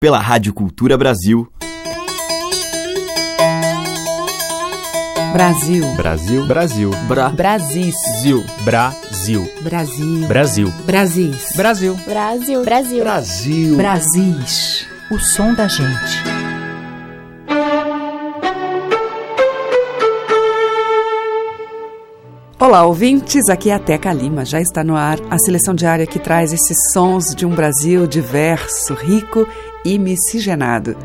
pela Rádio Cultura Brasil. Brasil. Brasil. Brasil. Bra. Brasil. Brasil. Brasil. Brasil. Brasil. Brasil. Brasil. Brasil. Brasil. Brasis. O som da gente. Olá, ouvintes. Aqui é a Teca Lima. Já está no ar a seleção diária que traz esses sons de um Brasil diverso, rico e miscigenado.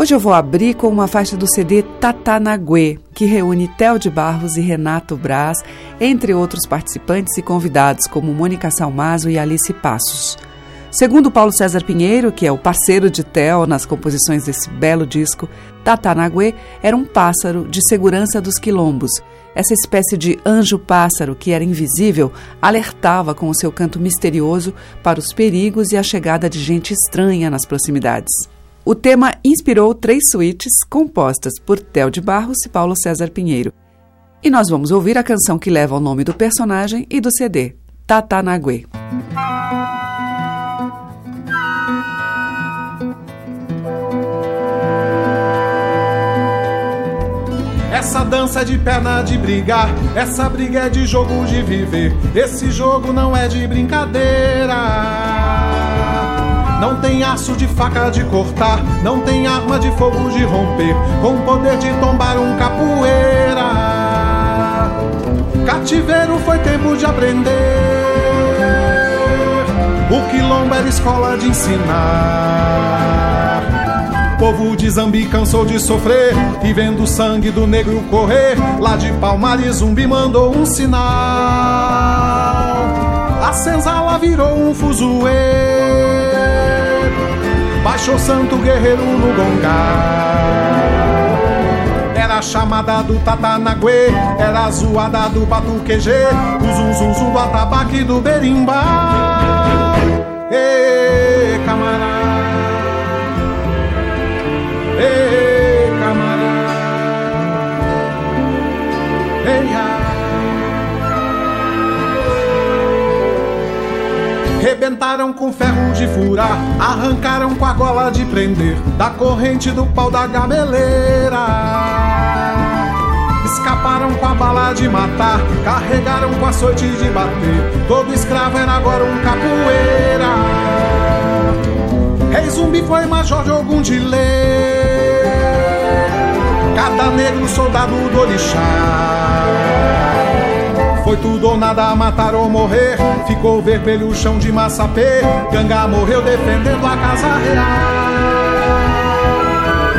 Hoje eu vou abrir com uma faixa do CD Tatanaguê, que reúne Theo de Barros e Renato Braz, entre outros participantes e convidados como Mônica Salmazo e Alice Passos. Segundo Paulo César Pinheiro, que é o parceiro de Theo nas composições desse belo disco, Tatanaguê era um pássaro de segurança dos quilombos. Essa espécie de anjo-pássaro que era invisível alertava com o seu canto misterioso para os perigos e a chegada de gente estranha nas proximidades. O tema inspirou três suítes compostas por Theo de Barros e Paulo César Pinheiro. E nós vamos ouvir a canção que leva o nome do personagem e do CD, Tatanaguê. Essa dança de perna de brigar, essa briga é de jogo de viver. Esse jogo não é de brincadeira. Não tem aço de faca de cortar, não tem arma de fogo de romper, com poder de tombar um capoeira. Cativeiro foi tempo de aprender. O quilombo era escola de ensinar. Povo de Zambi cansou de sofrer e vendo o sangue do negro correr. Lá de Palmares, zumbi mandou um sinal. A senzala virou um fuzuê. Baixou santo guerreiro no gongar. Era chamada do Tatanaguê, era a zoada do batuquejê, o zum zum zum do atabaque do berimbau. Ê, camarada. Ê, camarada. Ei. Rebentaram com ferro de furar, arrancaram com a gola de prender, da corrente do pau da gameleira. Escaparam com a bala de matar, carregaram com a sorte de bater. Todo escravo era agora um capoeira. Rei zumbi foi major de algum de lei. Cada negro soldado do orixá. Foi tudo ou nada, matar ou morrer. Ficou vermelho o chão de massapê. Ganga morreu defendendo a casa real.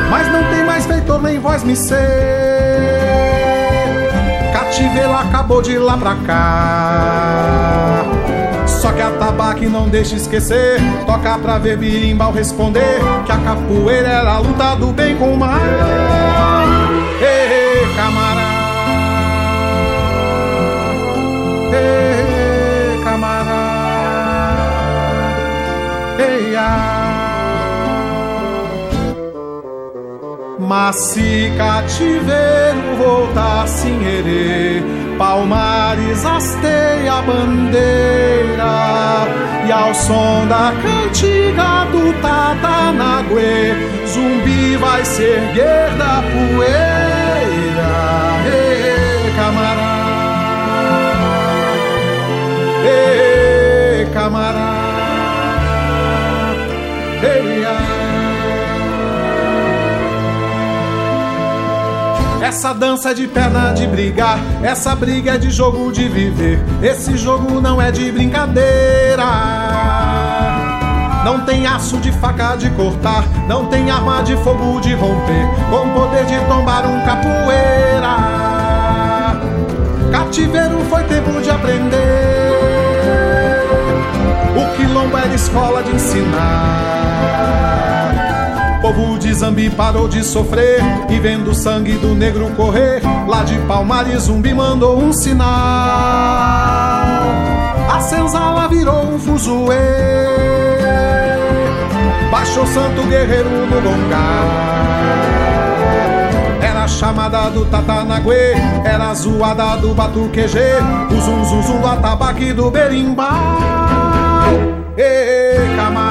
Mas não tem mais feitor nem voz me ser. Cativeiro acabou de lá pra cá. Só que a tabaque não deixa esquecer. Toca pra ver birimbau responder. Que a capoeira era a luta do bem com o mal. Ei, camarada. Ei, camarada, ei, Mas se cativeiro voltasse em herê, Palmares hasteia a bandeira E ao som da cantiga do Tatanaguê Zumbi vai se erguer da poeira Essa dança é de perna de brigar, essa briga é de jogo de viver. Esse jogo não é de brincadeira. Não tem aço de faca de cortar, não tem arma de fogo de romper, com poder de tombar um capoeira. Cativeiro foi tempo de aprender. O quilombo era escola de ensinar. Povo de Zambi parou de sofrer e vendo o sangue do negro correr. Lá de Palmares, zumbi mandou um sinal. A senzala virou um fuzuê. Baixou santo guerreiro no longar chamada do Tatanaguê, era zoada do batuquejê, o zum zum zum do atabaque do berimbau. Ei, camarada,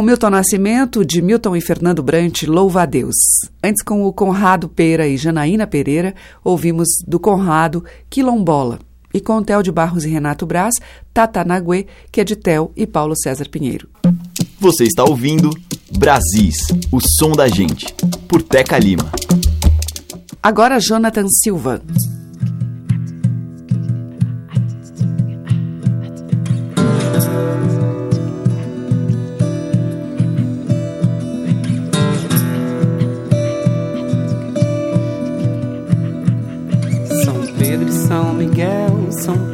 Com Milton Nascimento, de Milton e Fernando Brant, Louva a Deus. Antes, com o Conrado Pera e Janaína Pereira, ouvimos do Conrado Quilombola. E com Theo de Barros e Renato Braz, Tatanaguê, que é de Theo e Paulo César Pinheiro. Você está ouvindo Brasis, o som da gente, por Teca Lima. Agora Jonathan Silva.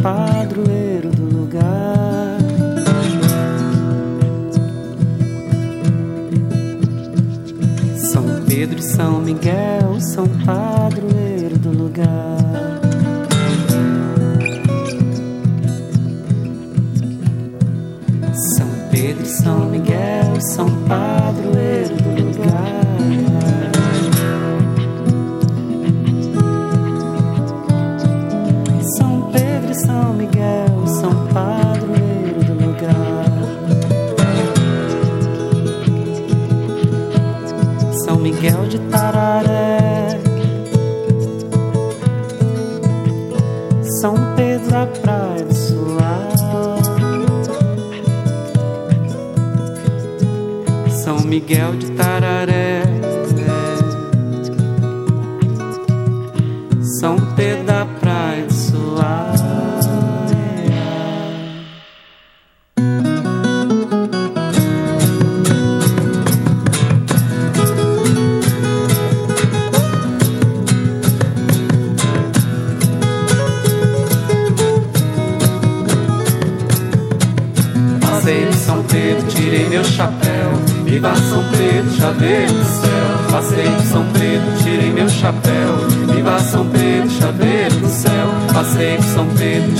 Padroeiro do lugar. São Pedro e São Miguel são padroeiro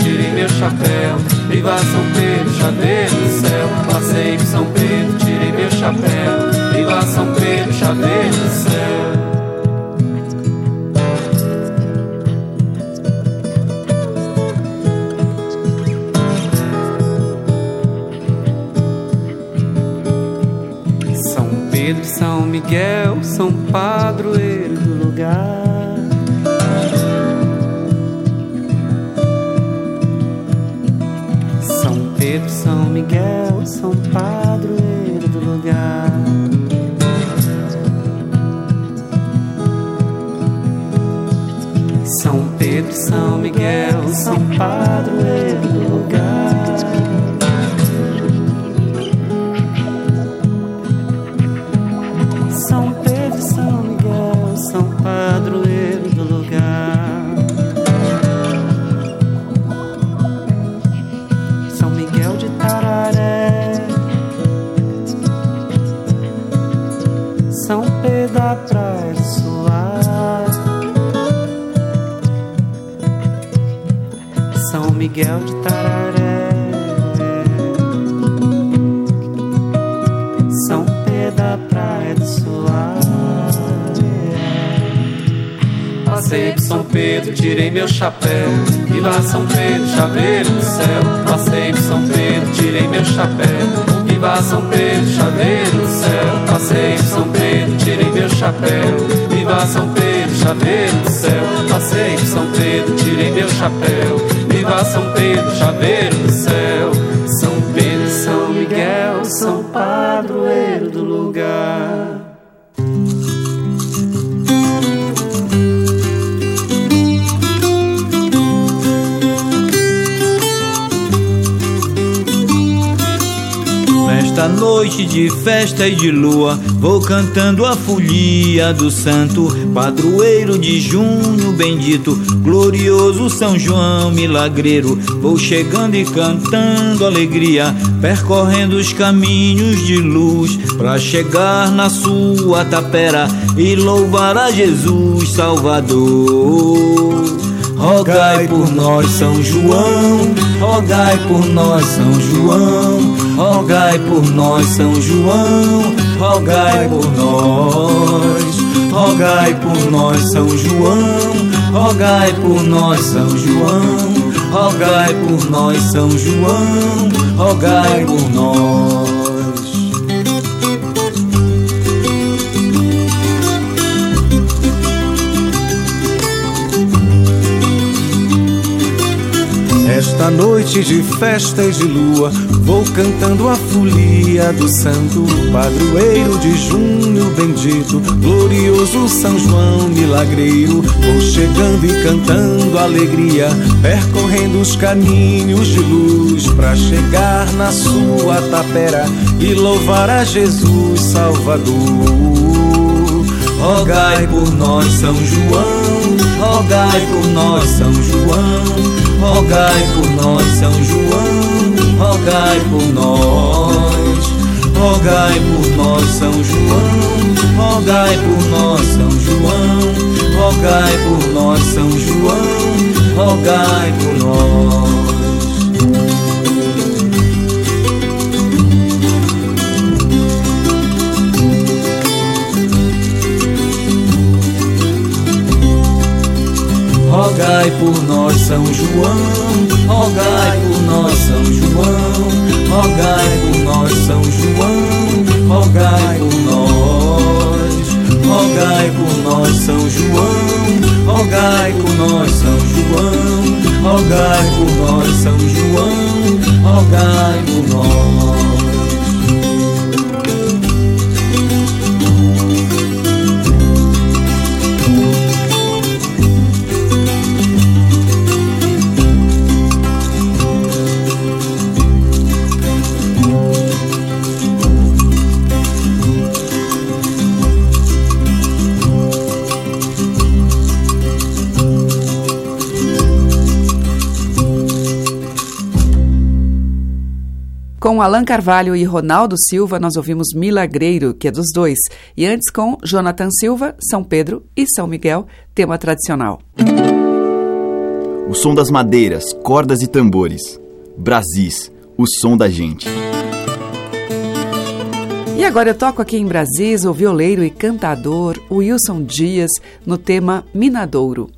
tirei meu chapéu. Viva São Pedro, chaveiro do céu. Passei de São Pedro, tirei meu chapéu. Viva São Pedro, chaveiro do céu. Miguel são padroeiro do lugar. Miguel são padroeiro do lugar. São Pedro, São Miguel são padroeiro chapéu. Viva São Pedro, chaveiro do céu. Passei de São Pedro, tirei meu chapéu. Viva São Pedro, chaveiro do céu. Passei de São Pedro, tirei meu chapéu. Viva São Pedro, chaveiro do céu. Passei de São Pedro, tirei meu chapéu. Viva São Pedro, chaveiro do céu. Noite de festa e de lua, vou cantando a folia do santo, padroeiro de junho bendito, glorioso São João milagreiro. Vou chegando e cantando alegria, percorrendo os caminhos de luz, para chegar na sua tapera e louvar a Jesus Salvador. Rogai por nós, São João, rogai por nós, São João, rogai por nós, São João, rogai por nós, rogai por nós, São João, rogai por nós, São João, rogai por nós, São João, rogai por nós. Esta noite de festa e de lua, vou cantando a folia do santo padroeiro de junho bendito, glorioso São João milagreiro. Vou chegando e cantando alegria, percorrendo os caminhos de luz, para chegar na sua tapera e louvar a Jesus Salvador. Rogai por nós, São João, rogai por nós, São João. Rogai por nós, São João, rogai por nós. Rogai por nós, São João, rogai por nós, São João. Rogai por nós, São João, rogai por nós. Rogai por nós, São João, rogai por nós, São João, rogai por nós, São João, rogai por nós, rogai por nós, São João, rogai por nós, São João, rogai por nós, São João, rogai por nós. Alan Carvalho e Ronaldo Silva, nós ouvimos Milagreiro, que é dos dois. E antes com Jonathan Silva, São Pedro e São Miguel, tema tradicional. O som das madeiras, cordas e tambores. Brasis, o som da gente. E agora eu toco aqui em Brasis o violeiro e cantador Wilson Dias no tema Minadouro.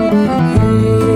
Salta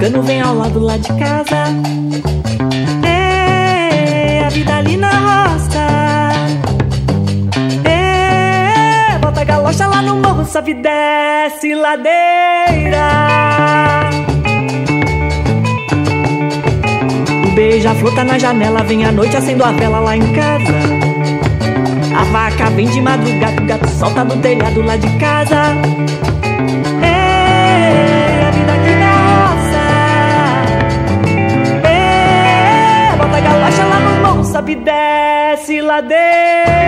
gramado e o tucano vem ao lado lá de casa. É, a vida ali na roça. É, bota a galocha lá no morro, sobe desce ladeira. O beija-flor tá na janela, vem à noite acendo a vela lá em casa. A vaca vem de madrugada, o gato solta no telhado lá de casa. Sobe e desce ladeira.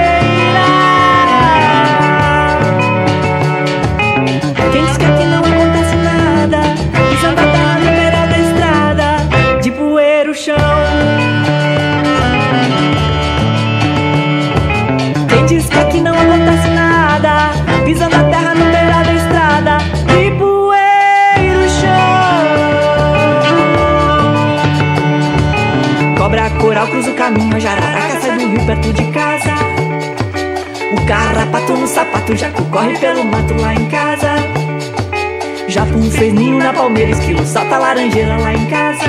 Caminho, a jararaca sai do rio perto de casa. O carrapato no sapato, jacu corre pelo mato lá em casa. Japu fez ninho na palmeira, esquilo salta laranjeira lá em casa.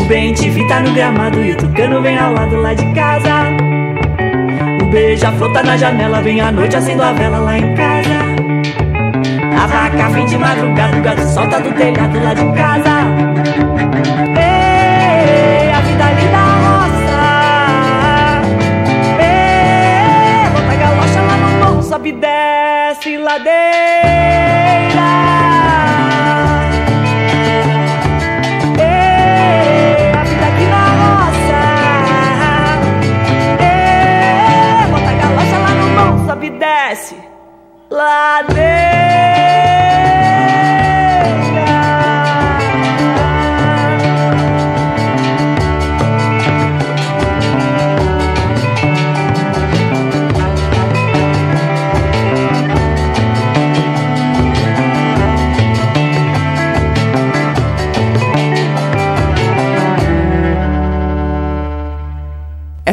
O bem te tá no gramado e o tucano vem ao lado lá de casa. O beija-flor tá na janela, vem à noite acendo a vela lá em casa. A vaca vem de madrugada, o gato solta do telhado lá de casa. Ladeira. Ei, a vida aqui na roça. Ei, bota galocha lá no morro, sobe e desce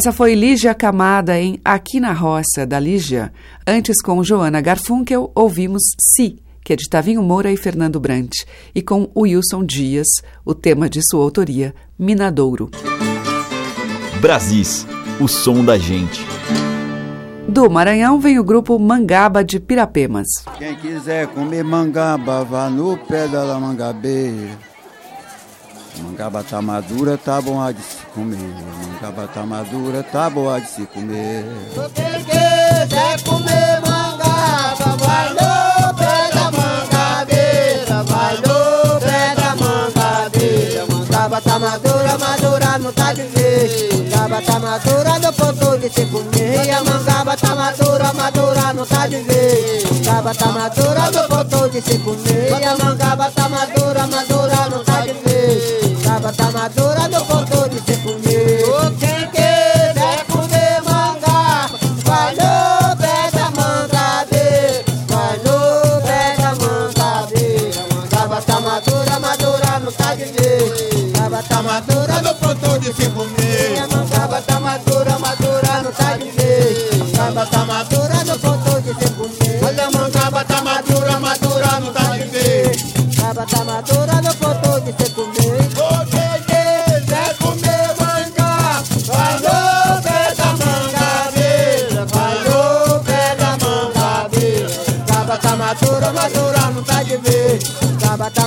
Essa foi Lígia Camada em Aqui na Roça, da Lígia. Antes, com Joana Garfunkel, ouvimos Si, que é de Tavinho Moura e Fernando Brant, e com Wilson Dias, o tema de sua autoria, Minadouro. Brasis, o som da gente. Do Maranhão vem o grupo Mangaba de Pirapemas. Quem quiser comer mangaba, vá no pé da mangabeira. Mangaba tá madura, tá bom de se comer. Mangaba tá madura, tá boa de se comer. Quem quiser comer mangaba, vai no pé da mangabeira, vai no pé da mangabeira. Mangaba tá madura, madura não tá de vez. Mangaba tá madura no ponto de se comer. E a mangaba tá madura, madura não tá de vez. Mangaba tá madura no ponto de se comer. E a mangaba tá madura, madura Mangaba tá madura no ponto de se comer. Quem quiser comer mangá, vai no pé da mangabeira, vai no pé da mangabeira. Mangaba tá madura, madura não tá de vez. Mangaba madura no ponto de se comer. Mangaba tá madura, madura não tá de vez. Mangaba madura no ponto de se comer. Olha a mangaba tá madura, madura não tá de vez. Mangaba madura no ponto de se comer.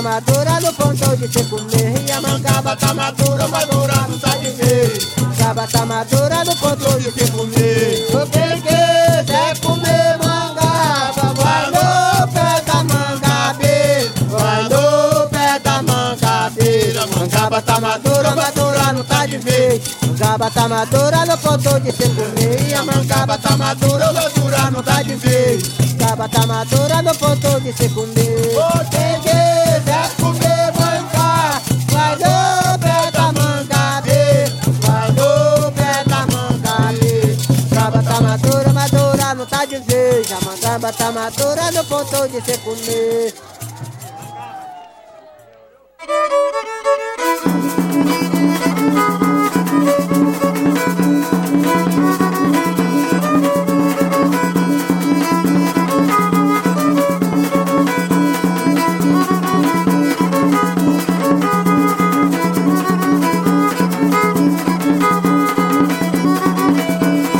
Madura no ponto de se comer. E a mangaba tá madura, madura não tá de vez. Mangaba tá madura no ponto de se comer. Quem quiser comer mangaba, vai no pé da mangabeira, vai no pé da mangabeira. Mangaba tá madura, madura não tá de vez. Mangaba tá madura no ponto de se comer. E a mangaba tá madura, madura não tá de vez. Mangaba tá madura no ponto de se comer. Ponto de se comer.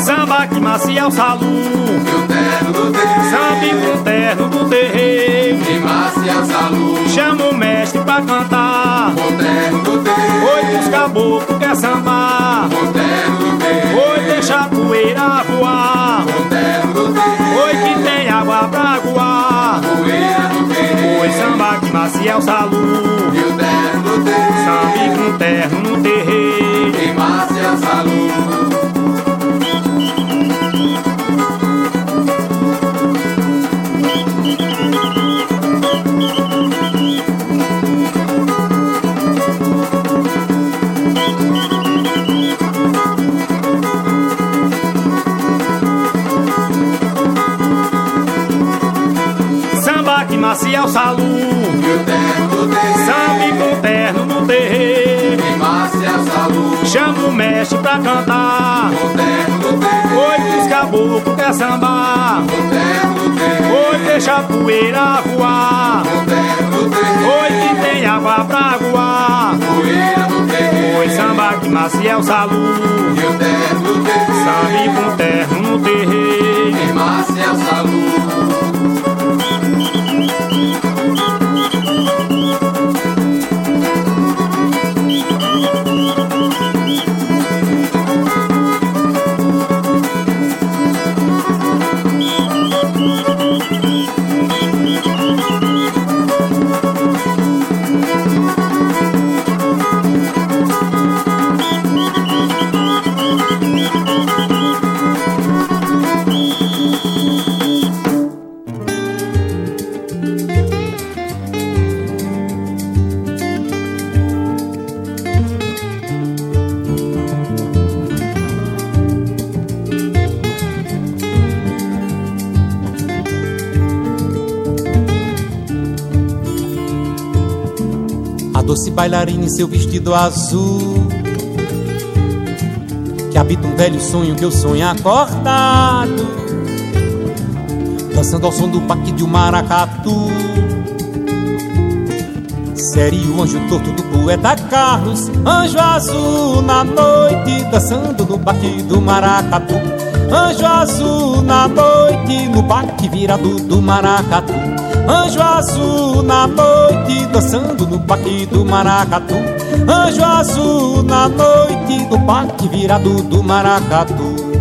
Samba que macia o salão. O mestre pra cantar. Oi, os caboclos quer sambar. Oi, deixa a poeira voar. Oi, que tem água pra voar. Oi, samba que macia o salão. Samba com terno no terreiro. Samba que macia o salão. Samba com terno no terreiro. Chama o mestre pra cantar. Oi, os caboclos quer sambar. Oi, deixa a poeira voar. Oi, que tem água pra voar. Oi, samba que Maciel Salu. Sabe com terra no terreiro. Maciel Salu. Doce bailarina em seu vestido azul. Que habita um velho sonho que eu sonho acordado. Dançando ao som do baque de um maracatu. Seria o anjo torto do poeta Carlos, anjo azul na noite, dançando no baque do maracatu. Anjo azul na noite, no baque virado do maracatu. Anjo azul na noite, dançando no baque do maracatu. Anjo azul na noite, no baque virado do maracatu.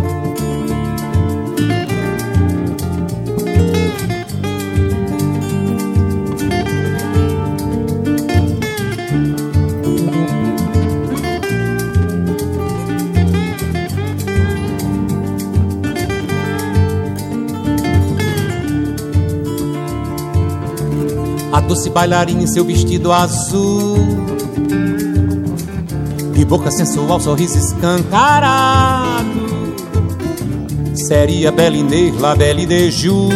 Doce bailarina em seu vestido azul. De boca sensual, sorriso escancarado. Seria Bela Inês, La Belle de Jour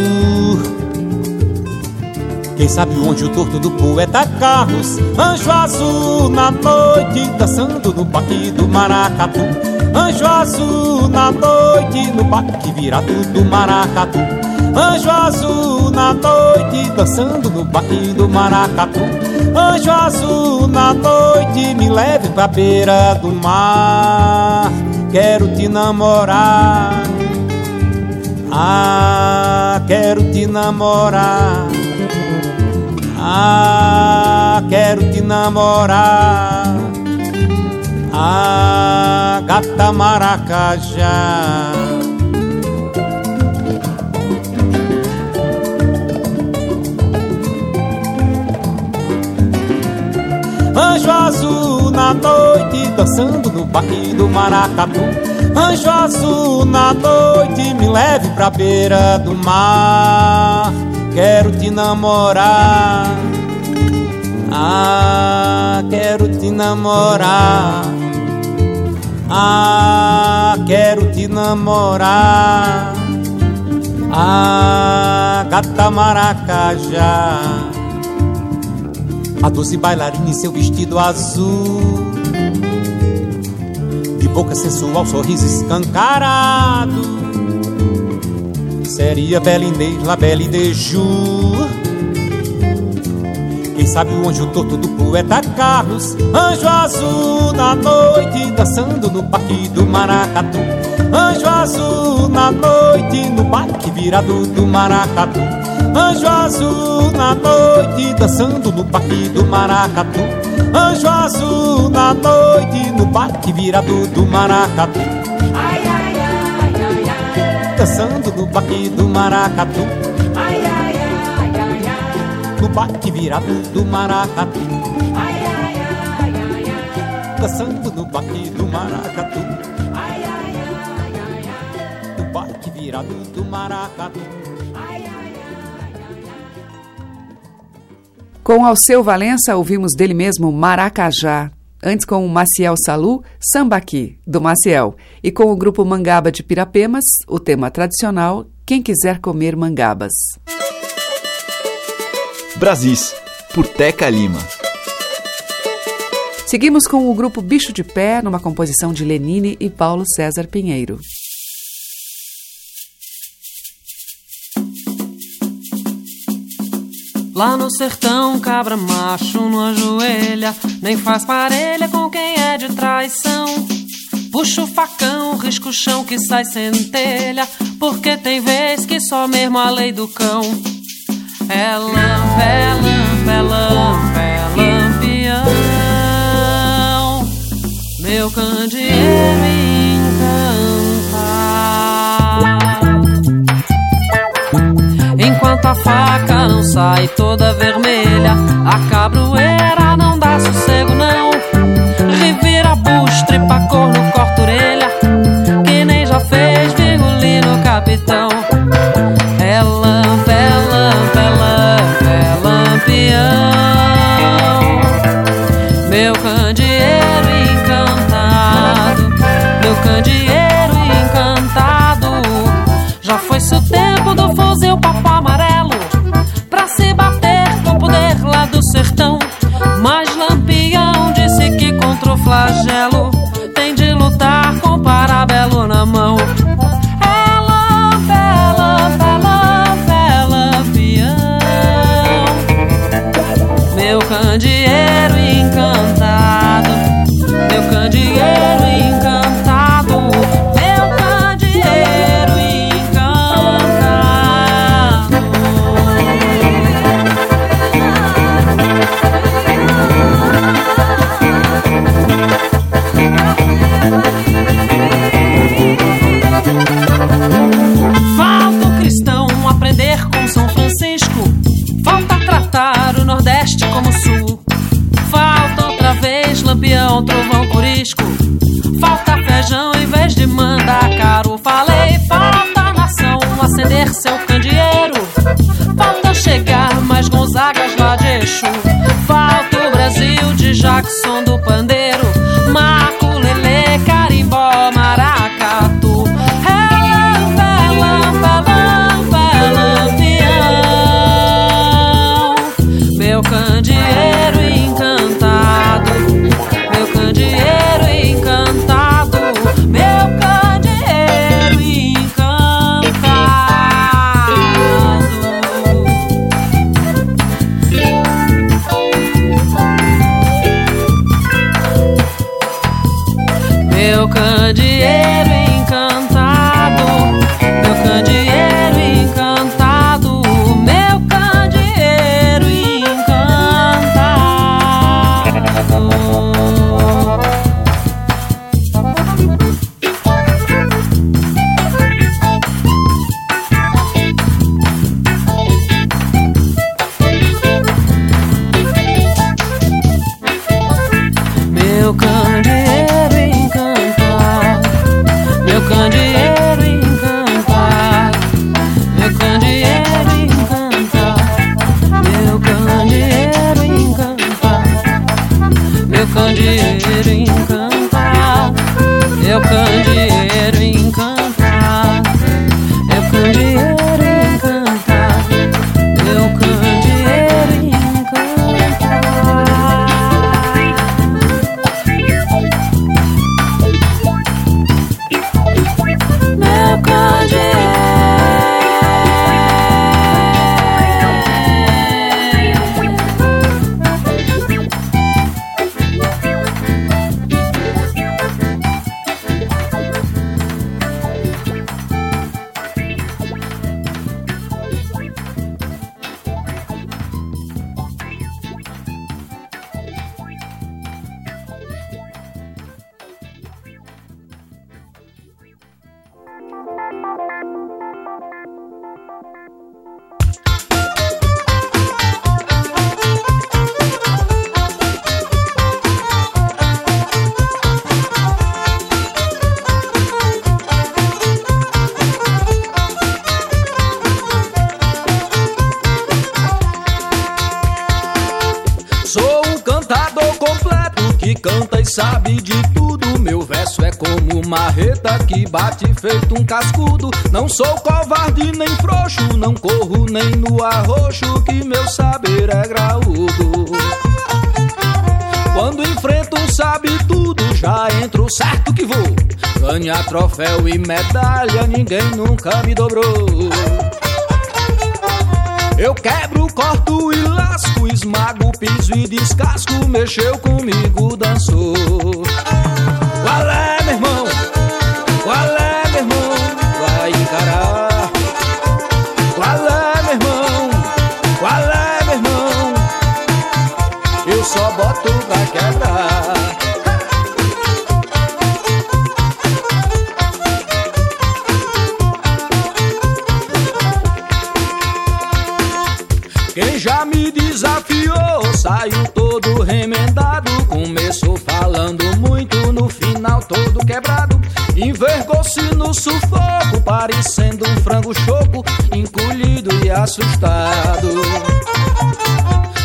Quem sabe o anjo torto do poeta Carlos Anjo azul na noite, dançando no baque do maracatu. Anjo azul na noite, no baque virado do maracatu. Anjo azul na noite, dançando no baque do maracatu. Anjo azul na noite, me leve pra beira do mar. Quero te namorar. Ah, quero te namorar. Ah, quero te namorar. Ah, gata maracajá. Azul na noite, dançando no baque do maracatu. Anjo azul na noite, me leve pra beira do mar. Quero te namorar. Ah, quero te namorar. Ah, quero te namorar. Ah, gata maracajá. A doce bailarina em seu vestido azul. De boca sensual, sorriso escancarado Seria Bela Inês, La Belle de Jour Quem sabe o anjo torto do poeta Carlos Anjo azul na noite, dançando no parque do maracatu. Anjo azul na noite, no parque virado do maracatu Anjo azul na noite, dançando no parque do maracatu. Anjo azul na noite, no parque virado do maracatu. Ai, ai, ai, ai, ai. Dançando no parque do maracatu. Ai, ai, ai, ai, ai. No parque virado do maracatu. Ai, ai, ai, ai, ai. Dançando no parque do maracatu. Ai, ai, ai, ai, ai. No parque virado do maracatu. Com Alceu Valença, ouvimos dele mesmo Maracajá. Antes, com o Maciel Salu, Sambaqui, do Maciel. E com o grupo Mangaba de Pirapemas, o tema tradicional Quem Quiser Comer Mangabas. Brasis, por Teca Lima. Seguimos com o grupo Bicho de Pé, numa composição de Lenine e Paulo César Pinheiro. Lá no sertão, cabra macho não ajoelha, nem faz parelha com quem é de traição. Puxa o facão, risca o chão que sai centelha, porque tem vez que só mesmo a lei do cão. É lampe, é lampe, é lampe, é lampião, meu candeeiro. ponta faca não sai toda vermelha. A cabroeira não dá sossego, não. Revira bucho, tripacor, corno, corta orelha. Que nem já fez virgulino capitão. É lampa, é lampa, é lampa, é lampião. Meu candeeiro encantado, meu candeeiro encantado. Já foi seu tempo do fuzil, papá, flagelo. feito um cascudo. Não sou covarde nem frouxo, não corro nem no arroxo, que meu saber é graúdo. Quando enfrento sabe tudo, já entro certo que vou. Ganha troféu e medalha, ninguém nunca me dobrou. Eu quebro, corto e lasco, esmago, piso e descasco, mexeu comigo, dançou. Valeu! Parecendo um frango choco, encolhido e assustado.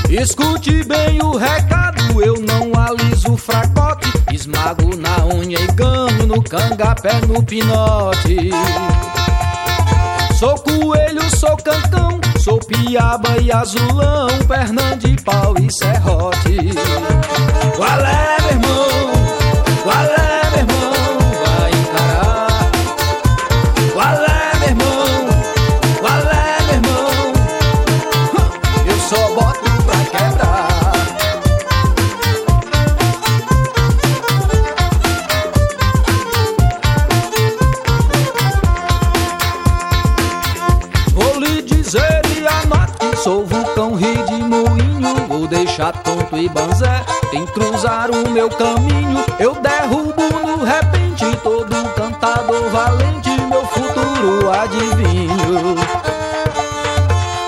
Escute bem o recado, eu não aliso o fracote, esmago na unha e ganho no cangapé, no pinote. Sou coelho, sou cantão, sou piaba e azulão, perna de pau e serrote. Qual é, meu irmão? Qual é, tonto e banzé Quem cruzar o meu caminho. Eu derrubo no repente Todo cantador valente Meu futuro adivinho.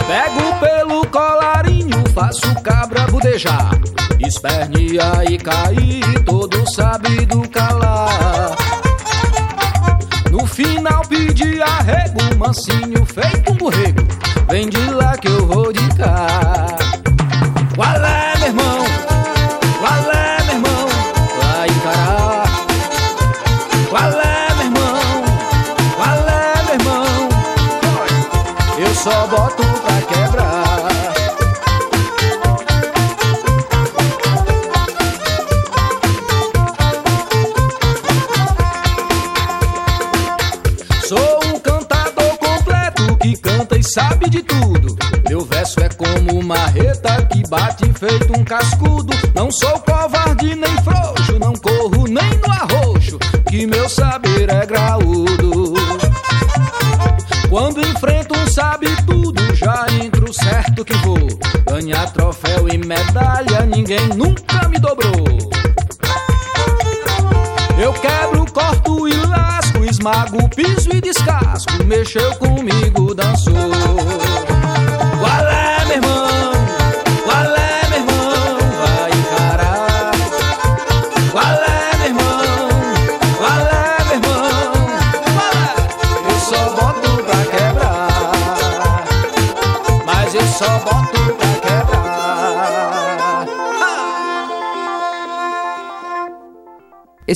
Pego pelo colarinho Faço cabra budejar. Esperneia e cair Todo sabido calar. No final pedi arrego, mansinho feito um borrego. Vem de lá cascudo. Não sou covarde nem frouxo, não corro nem no arroxo, que meu saber é graúdo. Quando enfrento um sabe tudo, já entro certo que vou. Ganhar troféu e medalha, ninguém nunca me dobrou. Eu quebro, corto e lasco, esmago, piso e descasco. Mexeu comigo,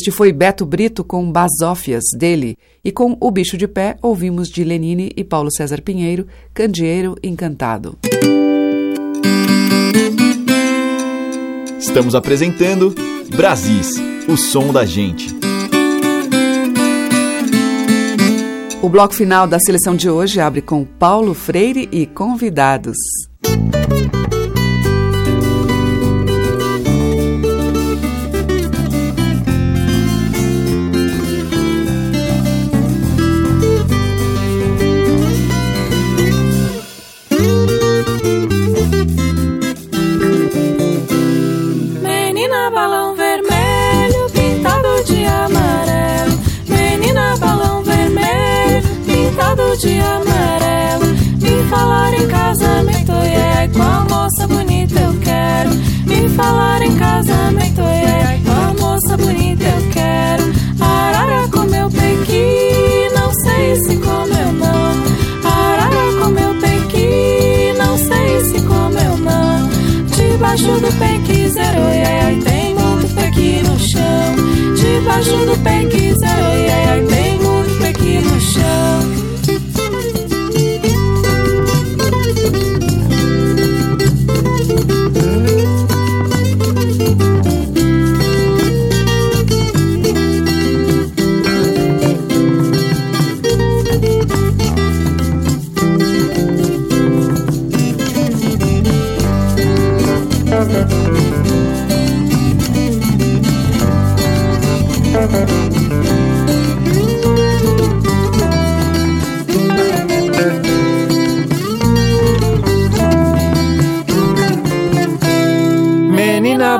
Este foi Beto Brito com Basófias dele, e com O Bicho de Pé ouvimos de Lenine e Paulo César Pinheiro, Candeeiro Encantado. Estamos apresentando Brasis, o som da gente. O bloco final da seleção de hoje abre com Paulo Freire e convidados. Debaixo do pequi zero,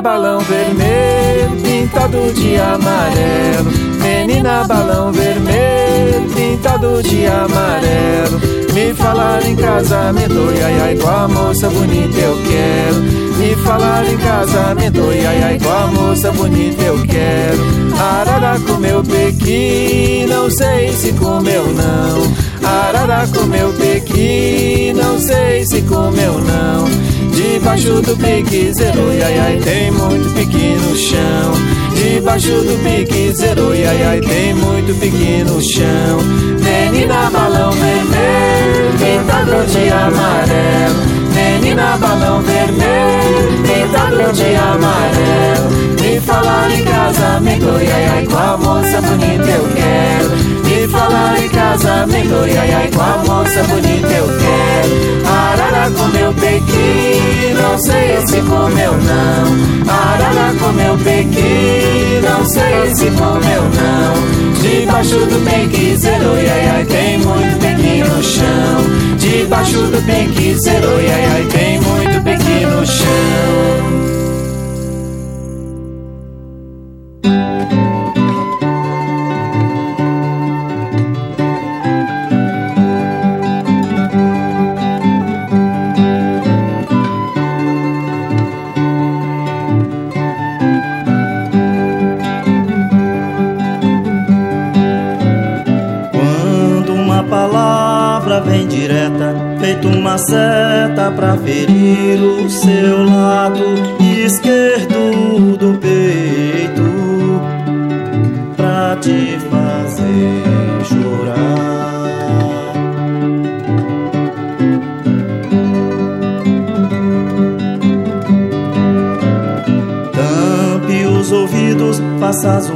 balão vermelho, pintado de amarelo. Menina balão vermelho, pintado de amarelo. Me falar em casamento, ai ai, com a moça bonita eu quero. Me falar em casamento, ai ai, com a moça bonita eu quero. Arara comeu pequi, não sei se comeu não. Arara comeu pequi, não sei se comeu não. Debaixo do pique zero, ai ai, tem muito pique no chão. Debaixo do pique zero, ai ai, tem muito pique no chão. Menina balão vermelho, pintado de amarelo. Menina balão vermelho, pintado de amarelo. Me falar em casamento, ai ai, com a moça bonita eu quero. Falar em casamento, ai ai, com a moça bonita eu quero. Arara comeu pequi, não sei se comeu não. Arara comeu pequi, não sei se comeu não. Debaixo do pequi zero, ai ai, tem muito pequi no chão. Debaixo do pequi zero, ai ai, tem muito pequi no chão. Feito uma seta pra ferir o seu lado esquerdo do peito, pra te fazer chorar. Ouvidos, faça zumbidos,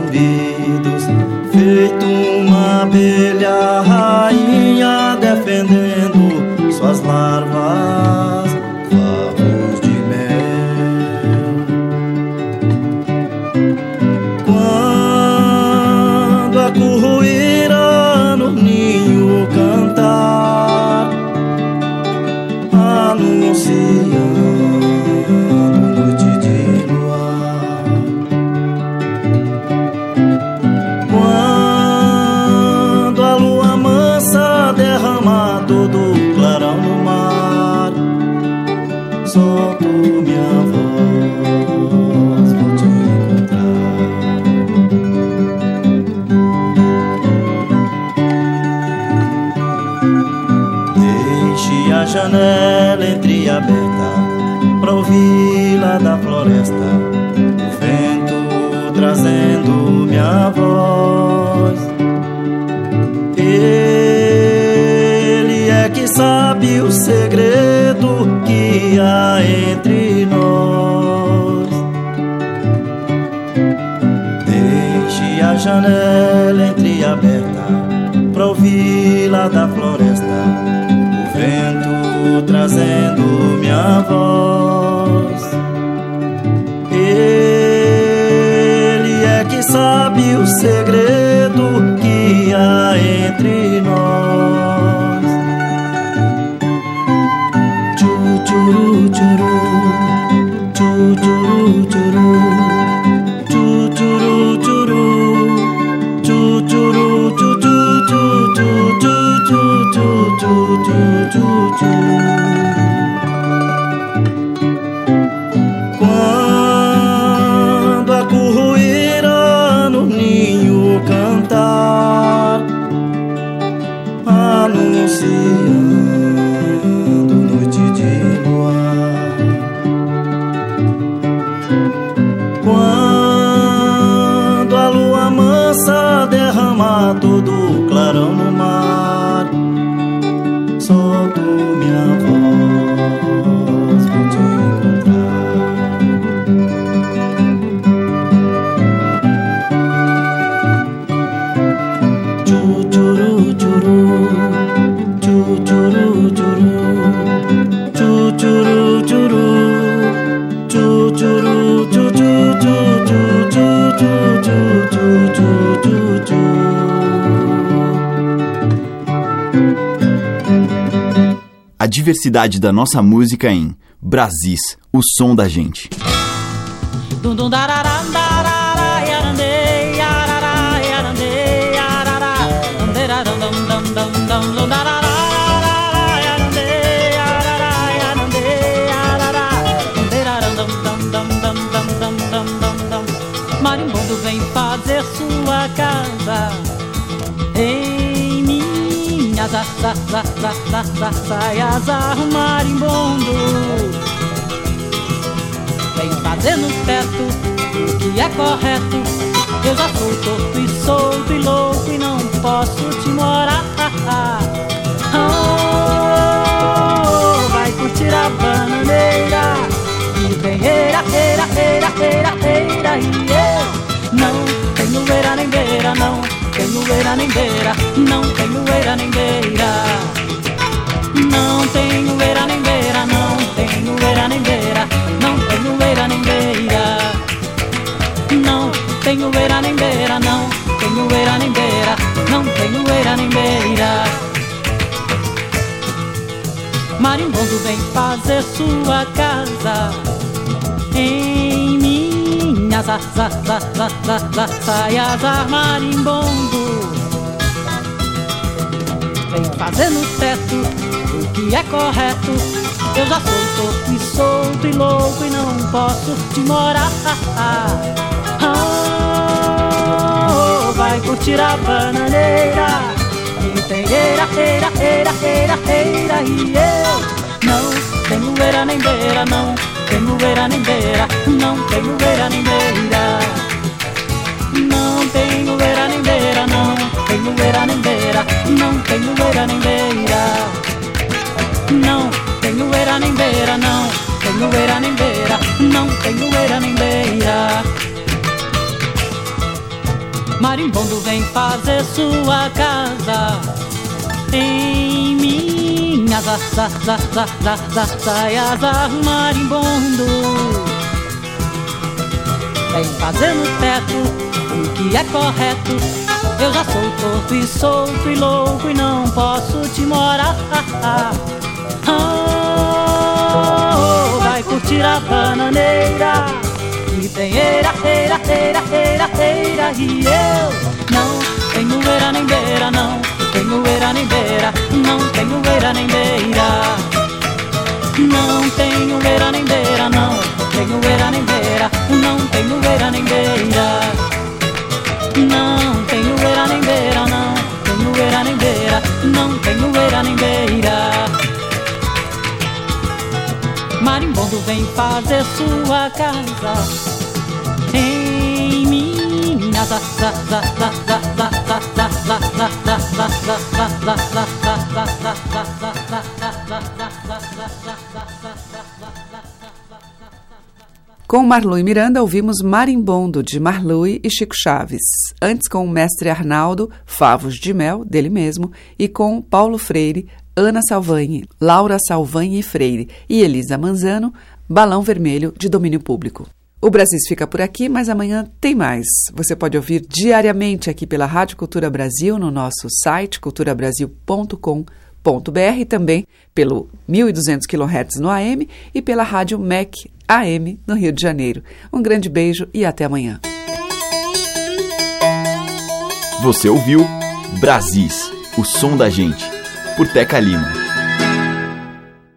entre diversidade da nossa música em Brasis, o som da gente. Marimbondo vem fazer sua casa minhas saias marimbondo Vem fazer no teto o que é correto. Eu já sou torto e solto e louco e não posso te morar. Oh, vai curtir a bananeira. E vem eira, eira, eira, eira, eira, e eu não tenho eira nem beira, não tenho eira nem beira, não tenho eira nem beira. Não tenho eira nem beira, não tenho eira nem beira tenho beira nem beira. Não tenho beira nem beira, não tenho beira nem beira, não tenho beira nem beira. Marimbondo vem fazer sua casa em minhas saias marimbondo. Vem fazer no teto o que é correto eu já sou torto e solto e louco e não posso te morar. Oh, vai curtir a bananeira e tem eira, eira, eira, eira, eira e eu não tenho eira nem beira, não tenho eira nem beira, não tenho eira nem beira. Não tenho eira nem beira, não tenho eira nem beira, não tenho eira nem beira. Não tenho eira nem beira, não tenho eira nem beira, não tenho eira nem beira. Marimbondo vem fazer sua casa em minhas saias marimbondo. Vem fazer no teto o que é correto. Eu já sou torto e solto e louco e não posso te morar. Oh, vai curtir a bananeira E tem eira, eira, eira, eira, eira E eu não tenho eira nem beira, não Tenho eira nem beira, não tenho eira nem beira. Não tenho eira nem beira, não Tenho eira nem beira, não tenho eira nem beira. Não tenho eira nem beira, não Tenho eira nem beira, não tenho eira nem beira. Marimbondo vem fazer sua casa. Em Minas. Com Marlui Miranda ouvimos Marimbondo, de Marlui e Chico Chaves. Antes com o mestre Arnaldo, Favos de Mel, dele mesmo, e com Paulo Freire, Ana Salvanhe, Laura Salvanhe Freire e Elisa Manzano, Balão Vermelho de domínio público. O Brasil fica por aqui, mas amanhã tem mais. Você pode ouvir diariamente aqui pela Rádio Cultura Brasil no nosso site culturabrasil.com.br também pelo 1200 kHz no AM e pela Rádio MEC AM no Rio de Janeiro. Um grande beijo e até amanhã. Você ouviu Brasis, o som da gente por Teca Lima.